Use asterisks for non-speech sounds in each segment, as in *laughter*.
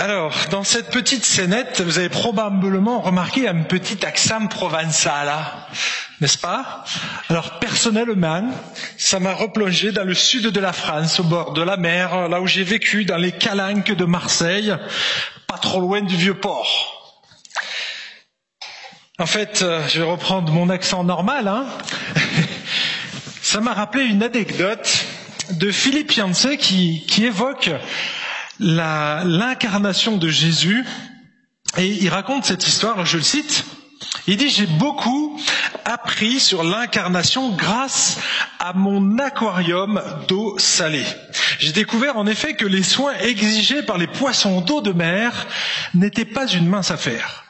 Alors, dans cette petite scénette, vous avez probablement remarqué un petit accent provençal, hein, n'est-ce pas? Alors, personnellement, ça m'a replongé dans le sud de la France, au bord de la mer, là où j'ai vécu, dans les calanques de Marseille, pas trop loin du vieux port. En fait, euh, je vais reprendre mon accent normal. Hein *laughs* ça m'a rappelé une anecdote de Philippe Yancey qui, qui évoque l'incarnation de Jésus. Et il raconte cette histoire, je le cite. Il dit, j'ai beaucoup appris sur l'incarnation grâce à mon aquarium d'eau salée. J'ai découvert en effet que les soins exigés par les poissons d'eau de mer n'étaient pas une mince affaire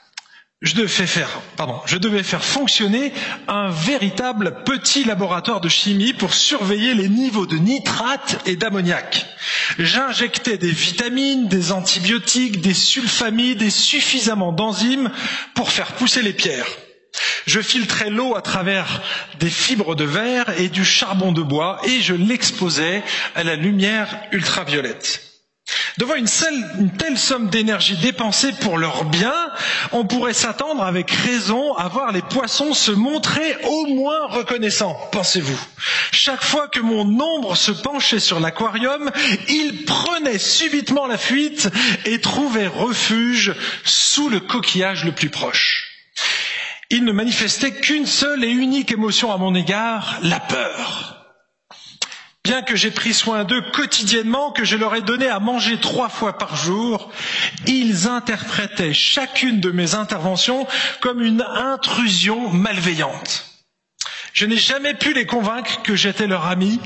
je devais faire, fonctionner un véritable petit laboratoire de chimie pour surveiller les niveaux de nitrate et d'ammoniac. J'injectais des vitamines, des antibiotiques, des sulfamides et suffisamment d'enzymes pour faire pousser les pierres. Je filtrais l'eau à travers des fibres de verre et du charbon de bois et je l'exposais à la lumière ultraviolette. Devant une, telle somme d'énergie dépensée pour leur bien, on pourrait s'attendre avec raison à voir les poissons se montrer au moins reconnaissants, pensez-vous. Chaque fois que mon ombre se penchait sur l'aquarium, ils prenaient subitement la fuite et trouvaient refuge sous le coquillage le plus proche. Ils ne manifestaient qu'une seule et unique émotion à mon égard, la peur bien que j'ai pris soin d'eux quotidiennement, que je leur ai donné à manger trois fois par jour, ils interprétaient chacune de mes interventions comme une intrusion malveillante. Je n'ai jamais pu les convaincre que j'étais leur ami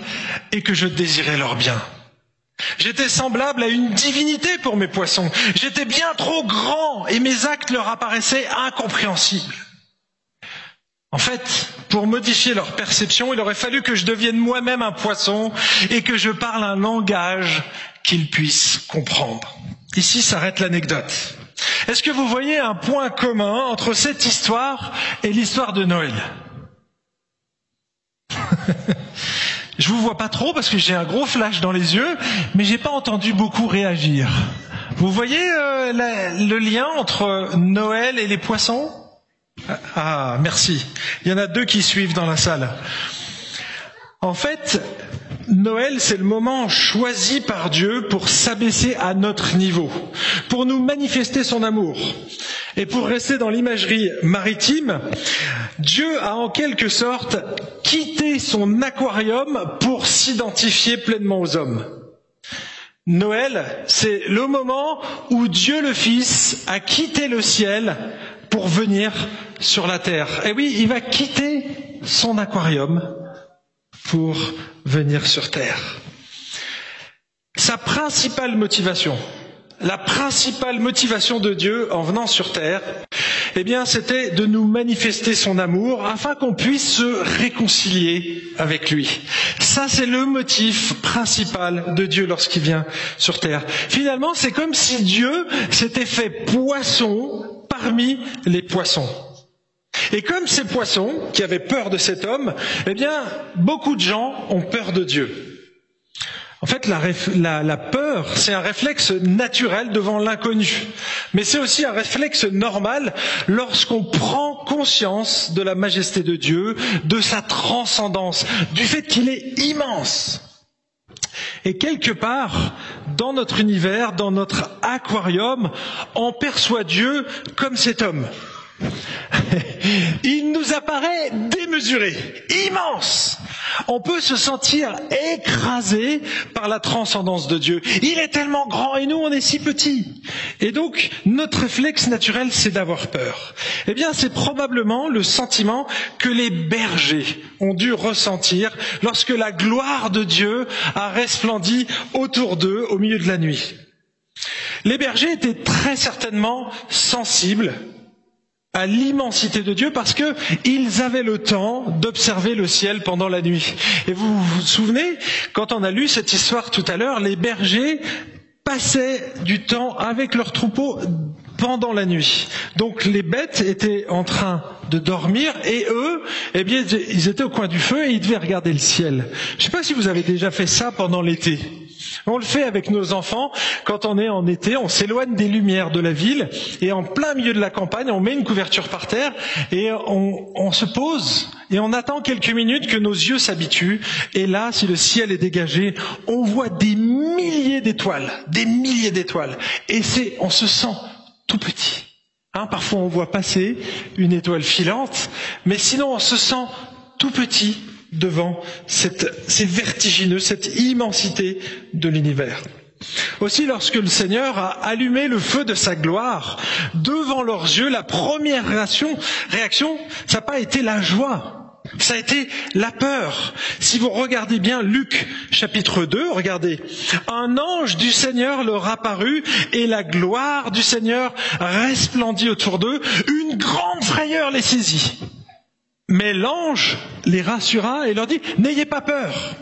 et que je désirais leur bien. J'étais semblable à une divinité pour mes poissons. J'étais bien trop grand et mes actes leur apparaissaient incompréhensibles. En fait, pour modifier leur perception, il aurait fallu que je devienne moi-même un poisson et que je parle un langage qu'ils puissent comprendre. Ici s'arrête l'anecdote. Est-ce que vous voyez un point commun entre cette histoire et l'histoire de Noël? *laughs* Je vous vois pas trop parce que j'ai un gros flash dans les yeux, mais j'ai pas entendu beaucoup réagir. Vous voyez euh, le lien entre Noël et les poissons? Ah, merci. Il y en a deux qui suivent dans la salle. En fait, Noël, c'est le moment choisi par Dieu pour s'abaisser à notre niveau, pour nous manifester son amour. Et pour rester dans l'imagerie maritime, Dieu a en quelque sorte quitté son aquarium pour s'identifier pleinement aux hommes. Noël, c'est le moment où Dieu le Fils a quitté le ciel pour venir sur la terre. Et oui, il va quitter son aquarium pour venir sur terre. Sa principale motivation, la principale motivation de Dieu en venant sur terre, eh bien, c'était de nous manifester son amour afin qu'on puisse se réconcilier avec lui. Ça, c'est le motif principal de Dieu lorsqu'il vient sur terre. Finalement, c'est comme si Dieu s'était fait poisson parmi les poissons. Et comme ces poissons, qui avaient peur de cet homme, eh bien, beaucoup de gens ont peur de Dieu. En fait, la, la, la peur, c'est un réflexe naturel devant l'inconnu. Mais c'est aussi un réflexe normal lorsqu'on prend conscience de la majesté de Dieu, de sa transcendance, du fait qu'il est immense. Et quelque part, dans notre univers, dans notre aquarium, on perçoit Dieu comme cet homme. *laughs* Il nous apparaît démesuré, immense. On peut se sentir écrasé par la transcendance de Dieu. Il est tellement grand et nous on est si petits. Et donc notre réflexe naturel c'est d'avoir peur. Eh bien c'est probablement le sentiment que les bergers ont dû ressentir lorsque la gloire de Dieu a resplendi autour d'eux au milieu de la nuit. Les bergers étaient très certainement sensibles à l'immensité de Dieu parce qu'ils avaient le temps d'observer le ciel pendant la nuit. Et vous vous souvenez, quand on a lu cette histoire tout à l'heure, les bergers passaient du temps avec leurs troupeaux pendant la nuit. Donc les bêtes étaient en train de dormir et eux, eh bien, ils étaient au coin du feu et ils devaient regarder le ciel. Je ne sais pas si vous avez déjà fait ça pendant l'été. On le fait avec nos enfants quand on est en été, on s'éloigne des lumières de la ville et en plein milieu de la campagne, on met une couverture par terre et on, se pose et on attend quelques minutes que nos yeux s'habituent. Et là, si le ciel est dégagé, on voit des milliers d'étoiles, des milliers d'étoiles. Et c'est, on se sent tout petit. Hein, parfois on voit passer une étoile filante, mais sinon on se sent tout petit devant cette, c'est vertigineux, cette immensité de l'univers. Aussi, lorsque le Seigneur a allumé le feu de sa gloire devant leurs yeux, la première réaction, réaction ça n'a pas été la joie. Ça a été la peur. Si vous regardez bien Luc chapitre 2, regardez. Un ange du Seigneur leur apparut et la gloire du Seigneur resplendit autour d'eux. Une grande frayeur les saisit. Mais l'ange les rassura et leur dit, n'ayez pas peur.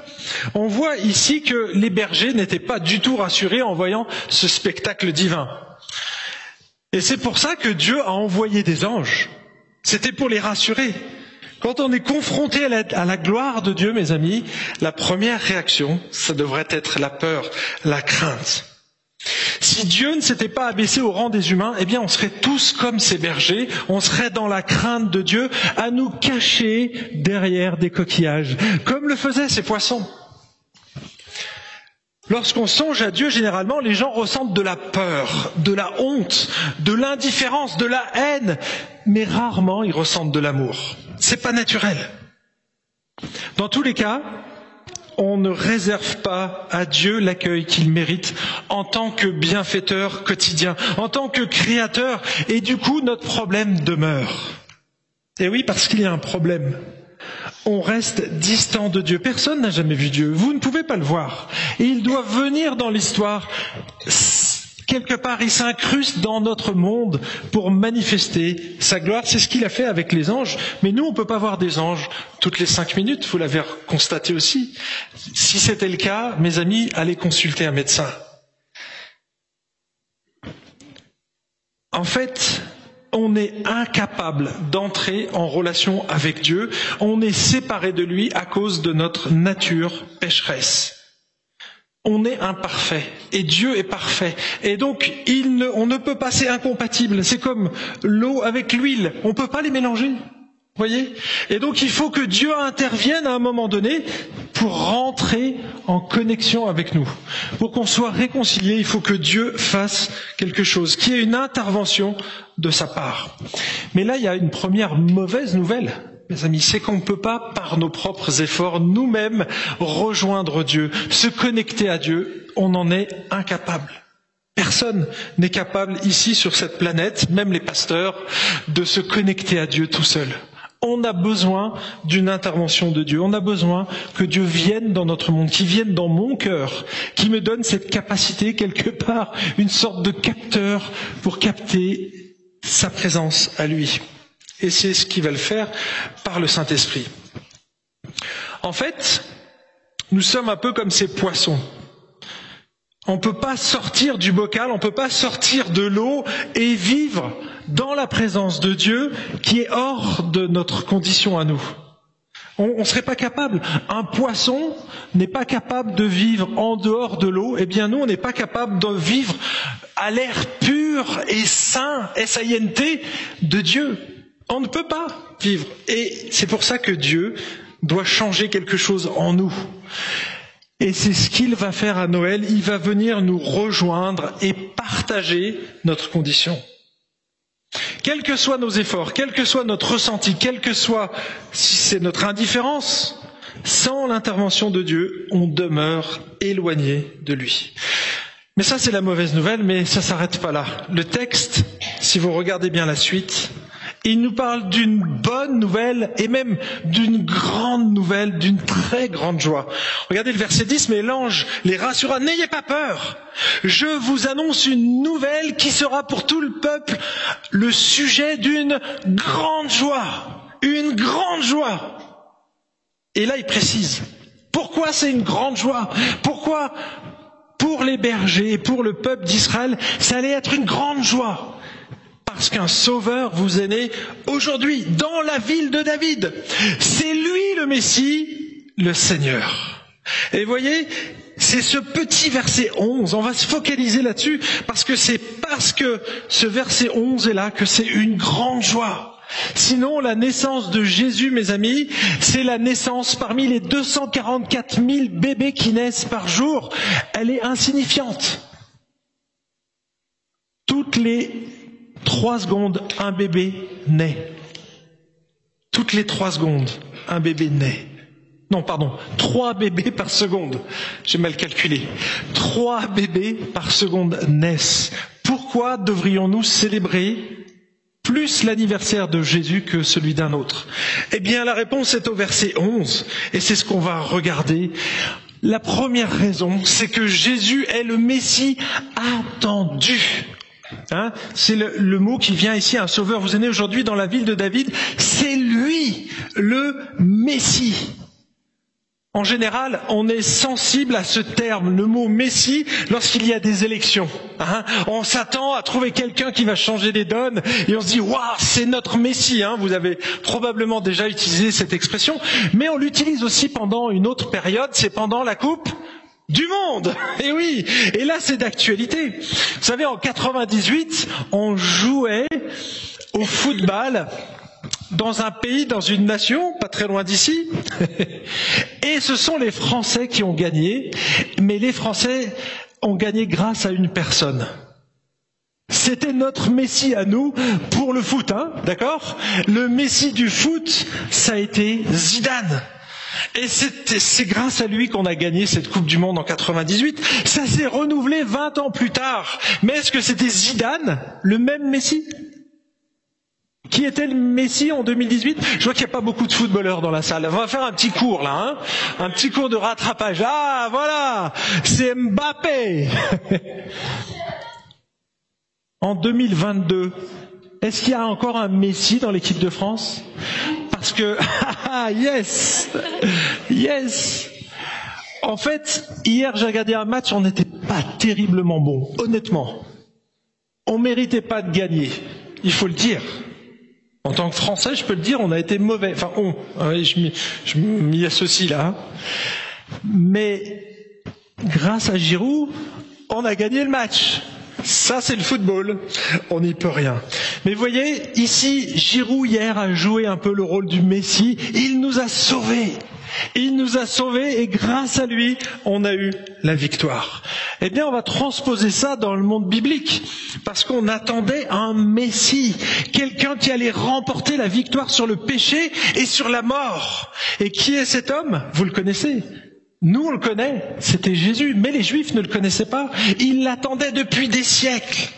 On voit ici que les bergers n'étaient pas du tout rassurés en voyant ce spectacle divin. Et c'est pour ça que Dieu a envoyé des anges. C'était pour les rassurer. Quand on est confronté à la, gloire de Dieu, mes amis, la première réaction, ça devrait être la peur, la crainte. Si Dieu ne s'était pas abaissé au rang des humains, eh bien on serait tous comme ces bergers, on serait dans la crainte de Dieu, à nous cacher derrière des coquillages, comme le faisaient ces poissons. Lorsqu'on songe à Dieu, généralement, les gens ressentent de la peur, de la honte, de l'indifférence, de la haine, mais rarement ils ressentent de l'amour. C'est pas naturel. Dans tous les cas, on ne réserve pas à Dieu l'accueil qu'il mérite en tant que bienfaiteur quotidien, en tant que créateur, et du coup notre problème demeure. Et oui, parce qu'il y a un problème. On reste distant de Dieu. Personne n'a jamais vu Dieu. Vous ne pouvez pas le voir. Et il doit venir dans l'histoire quelque part, il s'incruste dans notre monde pour manifester sa gloire. C'est ce qu'il a fait avec les anges. Mais nous, on ne peut pas voir des anges toutes les cinq minutes. Vous l'avez constaté aussi. Si c'était le cas, mes amis, allez consulter un médecin. En fait, on est incapable d'entrer en relation avec Dieu. On est séparé de lui à cause de notre nature pécheresse. On est imparfait et Dieu est parfait. Et donc, on ne peut pas, c'est incompatible. C'est comme l'eau avec l'huile. On ne peut pas les mélanger. Voyez? Et donc, il faut que Dieu intervienne à un moment donné pour rentrer en connexion avec nous. Pour qu'on soit réconcilié, il faut que Dieu fasse quelque chose, qui est une intervention de sa part. Mais là, il y a une première mauvaise nouvelle mes amis, c'est qu'on ne peut pas, par nos propres efforts, nous-mêmes rejoindre Dieu, se connecter à Dieu. On en est incapable. Personne n'est capable ici sur cette planète, même les pasteurs, de se connecter à Dieu tout seul. On a besoin d'une intervention de Dieu. On a besoin que Dieu vienne dans notre monde, qu'il vienne dans mon cœur, qui me donne cette capacité quelque part, une sorte de capteur pour capter sa présence à lui. Et c'est ce qu'il va le faire par le Saint-Esprit. En fait, nous sommes un peu comme ces poissons. On ne peut pas sortir du bocal, on ne peut pas sortir de l'eau et vivre dans la présence de Dieu qui est hors de notre condition à nous. On ne serait pas capable. Un poisson n'est pas capable de vivre en dehors de l'eau. Eh bien, nous, on n'est pas capable de vivre à l'air pur et sain, S-I-N-T, de Dieu. On ne peut pas vivre. Et c'est pour ça que Dieu doit changer quelque chose en nous. Et c'est ce qu'il va faire à Noël. Il va venir nous rejoindre et partager notre condition. Quels que soient nos efforts, quel que soit notre ressenti, quel que soit si c'est notre indifférence, sans l'intervention de Dieu, on demeure éloigné de lui. Mais ça, c'est la mauvaise nouvelle, mais ça s'arrête pas là. Le texte, si vous regardez bien la suite, il nous parle d'une bonne nouvelle et même d'une grande nouvelle, d'une très grande joie. Regardez le verset 10, mais l'ange les rassura, n'ayez pas peur. Je vous annonce une nouvelle qui sera pour tout le peuple le sujet d'une grande joie. Une grande joie. Et là, il précise. Pourquoi c'est une grande joie? Pourquoi pour les bergers et pour le peuple d'Israël, ça allait être une grande joie? Parce qu'un sauveur vous est né aujourd'hui dans la ville de David. C'est lui le Messie, le Seigneur. Et voyez, c'est ce petit verset 11, on va se focaliser là-dessus, parce que c'est parce que ce verset 11 est là que c'est une grande joie. Sinon, la naissance de Jésus, mes amis, c'est la naissance parmi les 244 000 bébés qui naissent par jour. Elle est insignifiante. Toutes les trois secondes, un bébé naît. Toutes les trois secondes, un bébé naît. Non, pardon, trois bébés par seconde. J'ai mal calculé. Trois bébés par seconde naissent. Pourquoi devrions-nous célébrer plus l'anniversaire de Jésus que celui d'un autre? Eh bien, la réponse est au verset 11, et c'est ce qu'on va regarder. La première raison, c'est que Jésus est le Messie attendu. Hein? C'est le, le, mot qui vient ici, un sauveur. Vous êtes né aujourd'hui dans la ville de David. C'est lui, le Messie. En général, on est sensible à ce terme, le mot Messie, lorsqu'il y a des élections. Hein? On s'attend à trouver quelqu'un qui va changer les donnes et on se dit waouh, c'est notre Messie. Hein Vous avez probablement déjà utilisé cette expression, mais on l'utilise aussi pendant une autre période, c'est pendant la Coupe du monde. *laughs* Et oui, et là c'est d'actualité. Vous savez, en 98, on jouait au football dans un pays, dans une nation, pas très loin d'ici. *laughs* Et ce sont les Français qui ont gagné, mais les Français ont gagné grâce à une personne. C'était notre Messie à nous pour le foot, hein, d'accord? Le Messie du foot, ça a été Zidane. Et c'est grâce à lui qu'on a gagné cette Coupe du Monde en 98. Ça s'est renouvelé 20 ans plus tard. Mais est-ce que c'était Zidane, le même Messie qui était le Messi en 2018 Je vois qu'il n'y a pas beaucoup de footballeurs dans la salle. On va faire un petit cours là, hein un petit cours de rattrapage. Ah voilà, c'est Mbappé. *laughs* en 2022, est-ce qu'il y a encore un Messi dans l'équipe de France? Parce que *laughs* ah yes, yes. En fait, hier j'ai regardé un match, on n'était pas terriblement bon, honnêtement. On méritait pas de gagner, il faut le dire. En tant que Français, je peux le dire, on a été mauvais. Enfin, on, hein, je m'y associe là. Mais grâce à Giroud, on a gagné le match. Ça, c'est le football. On n'y peut rien. Mais voyez, ici, Giroud hier a joué un peu le rôle du Messie. Il nous a sauvés. Il nous a sauvés et grâce à lui, on a eu la victoire. Eh bien, on va transposer ça dans le monde biblique parce qu'on attendait un Messie, quelqu'un qui allait remporter la victoire sur le péché et sur la mort. Et qui est cet homme? Vous le connaissez nous, on le connaît, c'était Jésus, mais les Juifs ne le connaissaient pas. Ils l'attendaient depuis des siècles.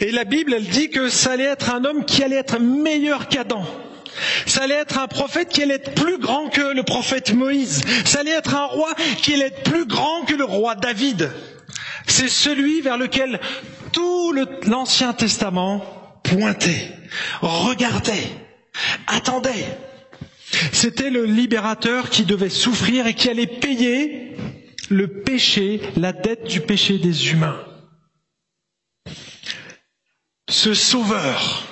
Et la Bible, elle dit que ça allait être un homme qui allait être meilleur qu'Adam. Ça allait être un prophète qui allait être plus grand que le prophète Moïse. Ça allait être un roi qui allait être plus grand que le roi David. C'est celui vers lequel tout l'Ancien Testament pointait, regardait, attendait. C'était le libérateur qui devait souffrir et qui allait payer le péché, la dette du péché des humains. Ce sauveur,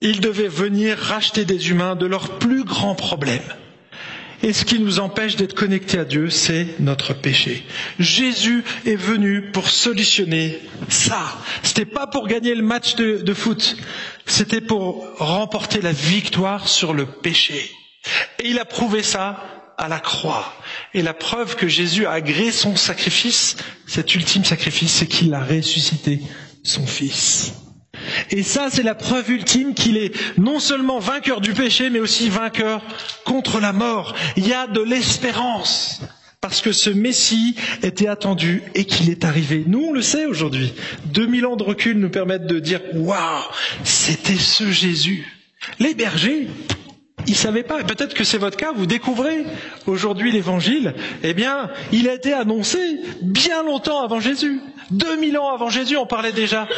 il devait venir racheter des humains de leurs plus grands problèmes. Et ce qui nous empêche d'être connectés à Dieu, c'est notre péché. Jésus est venu pour solutionner ça. C'était pas pour gagner le match de, foot. C'était pour remporter la victoire sur le péché. Et il a prouvé ça à la croix. Et la preuve que Jésus a agréé son sacrifice, cet ultime sacrifice, c'est qu'il a ressuscité son Fils. Et ça, c'est la preuve ultime qu'il est non seulement vainqueur du péché, mais aussi vainqueur contre la mort. Il y a de l'espérance. Parce que ce Messie était attendu et qu'il est arrivé. Nous, on le sait aujourd'hui. 2000 ans de recul nous permettent de dire, waouh, c'était ce Jésus. Les bergers, ils savaient pas. Peut-être que c'est votre cas. Vous découvrez aujourd'hui l'évangile. Eh bien, il a été annoncé bien longtemps avant Jésus. 2000 ans avant Jésus, on parlait déjà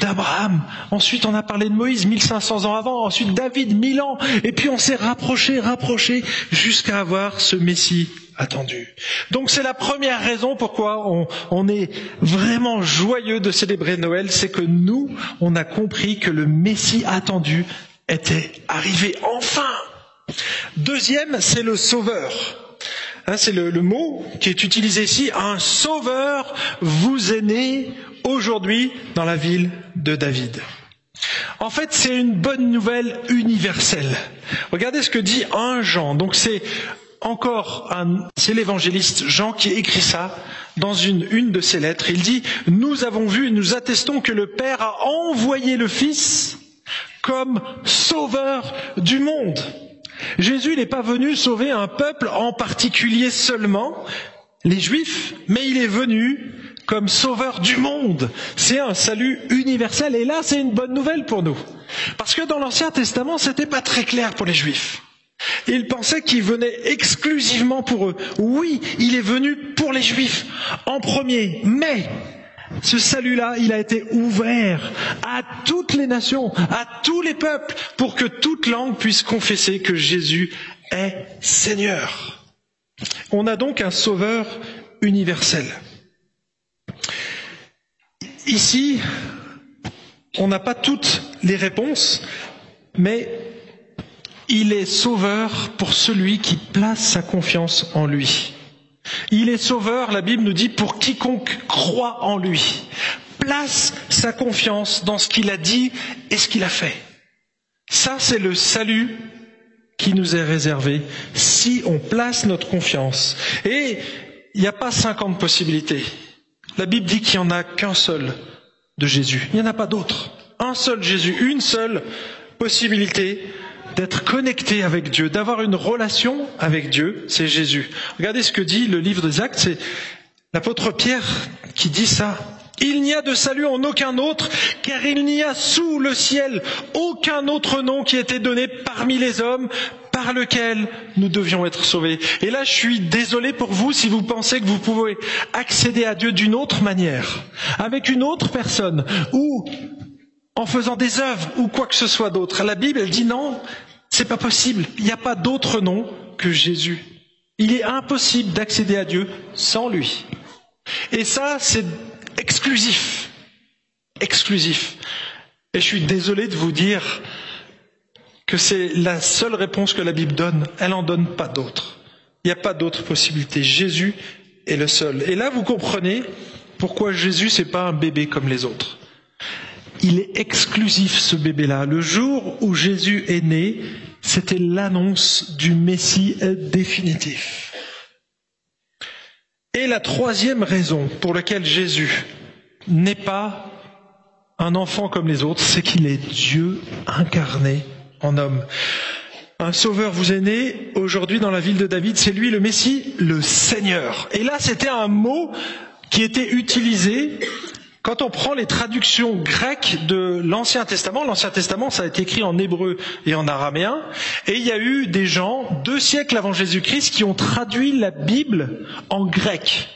d'Abraham. Ensuite, on a parlé de Moïse 1500 ans avant. Ensuite, David 1000 ans. Et puis, on s'est rapproché, rapproché jusqu'à avoir ce Messie attendu. Donc c'est la première raison pourquoi on, est vraiment joyeux de célébrer Noël, c'est que nous, on a compris que le Messie attendu était arrivé enfin. Deuxième, c'est le Sauveur. Hein, c'est le, mot qui est utilisé ici. Un sauveur vous est né aujourd'hui dans la ville de David. En fait, c'est une bonne nouvelle universelle. Regardez ce que dit un Jean. Donc c'est encore un, c'est l'évangéliste Jean qui écrit ça dans une, une de ses lettres. Il dit, nous avons vu et nous attestons que le Père a envoyé le Fils comme sauveur du monde. Jésus n'est pas venu sauver un peuple en particulier seulement, les Juifs, mais il est venu comme sauveur du monde. C'est un salut universel. Et là, c'est une bonne nouvelle pour nous. Parce que dans l'Ancien Testament, c'était pas très clair pour les Juifs. Ils pensaient qu'il venait exclusivement pour eux. Oui, il est venu pour les Juifs en premier, mais ce salut-là, il a été ouvert à toutes les nations, à tous les peuples, pour que toute langue puisse confesser que Jésus est Seigneur. On a donc un sauveur universel. Ici, on n'a pas toutes les réponses, mais il est sauveur pour celui qui place sa confiance en lui. Il est sauveur, la Bible nous dit, pour quiconque croit en lui, place sa confiance dans ce qu'il a dit et ce qu'il a fait. Ça, c'est le salut qui nous est réservé si on place notre confiance. Et il n'y a pas cinquante possibilités. La Bible dit qu'il n'y en a qu'un seul de Jésus. Il n'y en a pas d'autre. Un seul Jésus, une seule possibilité d'être connecté avec Dieu, d'avoir une relation avec Dieu, c'est Jésus. Regardez ce que dit le livre des Actes, c'est l'apôtre Pierre qui dit ça. Il n'y a de salut en aucun autre, car il n'y a sous le ciel aucun autre nom qui ait été donné parmi les hommes par lequel nous devions être sauvés. Et là, je suis désolé pour vous si vous pensez que vous pouvez accéder à Dieu d'une autre manière, avec une autre personne, ou en faisant des œuvres, ou quoi que ce soit d'autre. La Bible, elle dit non, c'est pas possible. Il n'y a pas d'autre nom que Jésus. Il est impossible d'accéder à Dieu sans lui. Et ça, c'est exclusif. Exclusif. Et je suis désolé de vous dire que c'est la seule réponse que la Bible donne. Elle n'en donne pas d'autre. Il n'y a pas d'autre possibilité. Jésus est le seul. Et là, vous comprenez pourquoi Jésus, c'est pas un bébé comme les autres. Il est exclusif, ce bébé-là. Le jour où Jésus est né, c'était l'annonce du Messie définitif. Et la troisième raison pour laquelle Jésus n'est pas un enfant comme les autres, c'est qu'il est Dieu incarné en homme. Un sauveur vous est né aujourd'hui dans la ville de David, c'est lui le Messie, le Seigneur. Et là, c'était un mot qui était utilisé quand on prend les traductions grecques de l'Ancien Testament, l'Ancien Testament, ça a été écrit en hébreu et en araméen, et il y a eu des gens, deux siècles avant Jésus-Christ, qui ont traduit la Bible en grec.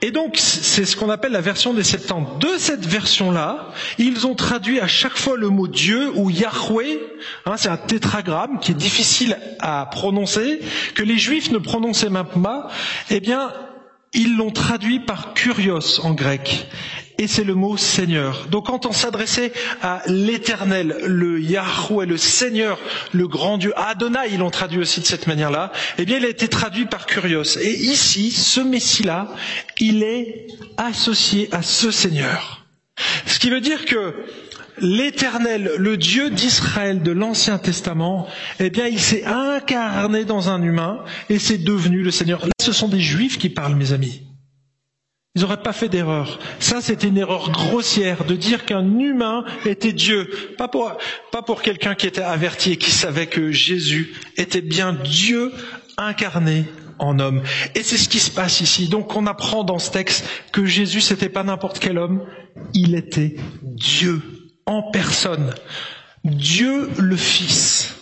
Et donc, c'est ce qu'on appelle la version des Septante. De cette version-là, ils ont traduit à chaque fois le mot Dieu ou Yahweh. Hein, c'est un tétragramme qui est difficile à prononcer, que les Juifs ne prononçaient même pas. Eh bien, ils l'ont traduit par kurios en grec. Et c'est le mot Seigneur. Donc quand on s'adressait à l'Éternel, le Yahweh, le Seigneur, le grand Dieu, Adonai, ils l'ont traduit aussi de cette manière-là, eh bien il a été traduit par Kurios. Et ici, ce Messie-là, il est associé à ce Seigneur. Ce qui veut dire que l'Éternel, le Dieu d'Israël de l'Ancien Testament, eh bien, il s'est incarné dans un humain et c'est devenu le Seigneur. Là, ce sont des Juifs qui parlent, mes amis. Ils n'auraient pas fait d'erreur. Ça, c'était une erreur grossière de dire qu'un humain était Dieu. Pas pour, pas pour quelqu'un qui était averti et qui savait que Jésus était bien Dieu incarné en homme. Et c'est ce qui se passe ici. Donc on apprend dans ce texte que Jésus, n'était pas n'importe quel homme, il était Dieu en personne. Dieu le Fils.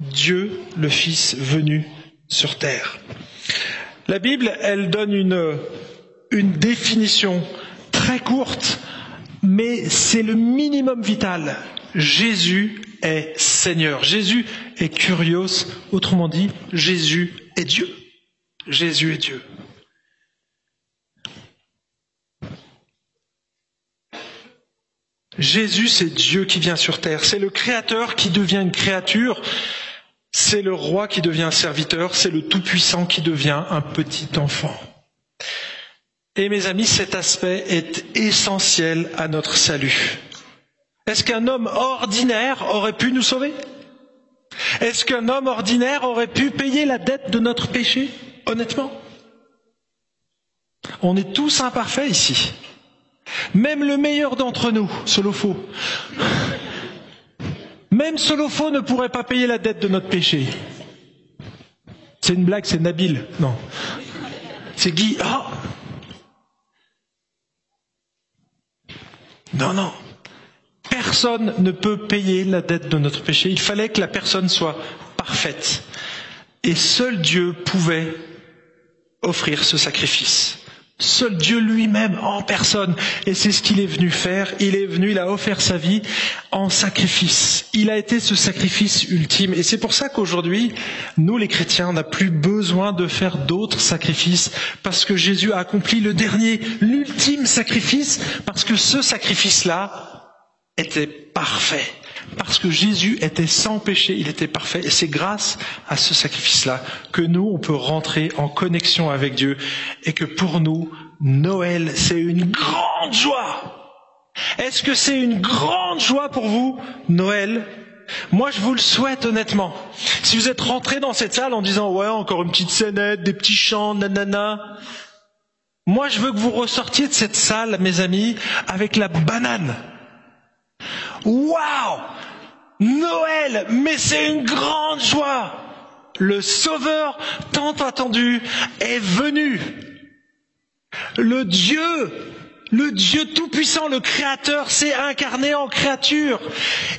Dieu le Fils venu sur terre. La Bible, elle donne une, une définition très courte, mais c'est le minimum vital. Jésus est Seigneur. Jésus est curios. Autrement dit, Jésus est Dieu. Jésus est Dieu. Jésus, c'est Dieu qui vient sur terre. C'est le Créateur qui devient une créature. C'est le roi qui devient un serviteur, c'est le Tout-Puissant qui devient un petit enfant. Et mes amis, cet aspect est essentiel à notre salut. Est-ce qu'un homme ordinaire aurait pu nous sauver? Est-ce qu'un homme ordinaire aurait pu payer la dette de notre péché? Honnêtement? On est tous imparfaits ici. Même le meilleur d'entre nous, Solofo, même Solofo ne pourrait pas payer la dette de notre péché. C'est une blague, c'est Nabil. Non. C'est Guy. Ah non, non. Personne ne peut payer la dette de notre péché. Il fallait que la personne soit parfaite. Et seul Dieu pouvait offrir ce sacrifice. Seul Dieu lui-même en personne. Et c'est ce qu'il est venu faire. Il est venu, il a offert sa vie en sacrifice. Il a été ce sacrifice ultime. Et c'est pour ça qu'aujourd'hui, nous les chrétiens, on n'a plus besoin de faire d'autres sacrifices parce que Jésus a accompli le dernier, l'ultime sacrifice parce que ce sacrifice-là était parfait. Parce que Jésus était sans péché, il était parfait. Et c'est grâce à ce sacrifice-là que nous, on peut rentrer en connexion avec Dieu. Et que pour nous, Noël, c'est une grande joie. Est-ce que c'est une grande joie pour vous, Noël? Moi, je vous le souhaite honnêtement. Si vous êtes rentré dans cette salle en disant ouais, encore une petite scénette, des petits chants, nanana, moi, je veux que vous ressortiez de cette salle, mes amis, avec la banane. Waouh Noël, mais c'est une grande joie. Le Sauveur tant attendu est venu. Le Dieu, le Dieu Tout-Puissant, le Créateur, s'est incarné en créature.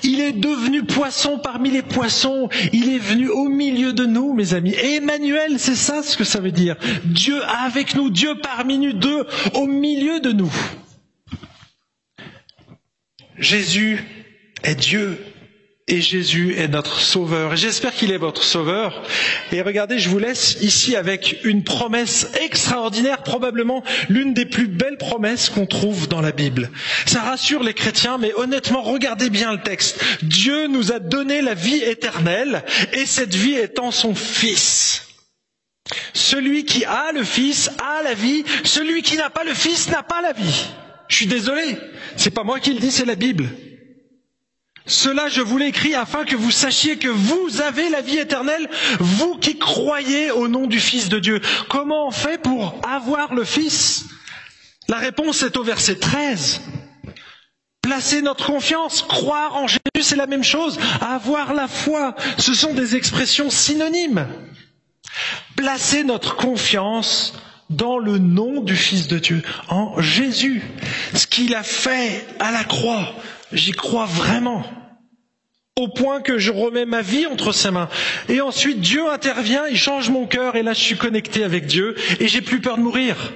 Il est devenu poisson parmi les poissons. Il est venu au milieu de nous, mes amis. Et Emmanuel, c'est ça ce que ça veut dire. Dieu avec nous, Dieu parmi nous, Dieu au milieu de nous. Jésus est Dieu et Jésus est notre sauveur. J'espère qu'il est votre sauveur. Et regardez, je vous laisse ici avec une promesse extraordinaire, probablement l'une des plus belles promesses qu'on trouve dans la Bible. Ça rassure les chrétiens, mais honnêtement, regardez bien le texte. Dieu nous a donné la vie éternelle et cette vie est en son Fils. Celui qui a le Fils a la vie, celui qui n'a pas le Fils n'a pas la vie. Je suis désolé, c'est pas moi qui le dis, c'est la Bible. Cela, je vous l'écris afin que vous sachiez que vous avez la vie éternelle, vous qui croyez au nom du Fils de Dieu. Comment on fait pour avoir le Fils? La réponse est au verset 13. Placer notre confiance, croire en Jésus, c'est la même chose. Avoir la foi, ce sont des expressions synonymes. Placer notre confiance dans le nom du Fils de Dieu, en Jésus. Ce qu'il a fait à la croix, j'y crois vraiment. Au point que je remets ma vie entre ses mains. Et ensuite, Dieu intervient, il change mon cœur, et là, je suis connecté avec Dieu, et j'ai plus peur de mourir.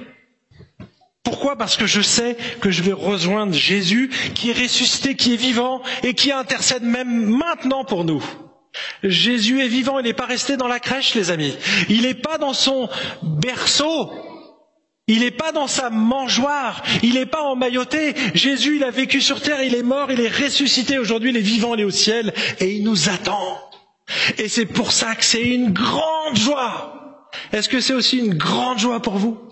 Pourquoi? Parce que je sais que je vais rejoindre Jésus, qui est ressuscité, qui est vivant, et qui intercède même maintenant pour nous. Jésus est vivant, il n'est pas resté dans la crèche, les amis. Il n'est pas dans son berceau. Il n'est pas dans sa mangeoire. Il n'est pas emmailloté. Jésus, il a vécu sur terre, il est mort, il est ressuscité. Aujourd'hui, il est vivant, il est au ciel, et il nous attend. Et c'est pour ça que c'est une grande joie. Est-ce que c'est aussi une grande joie pour vous?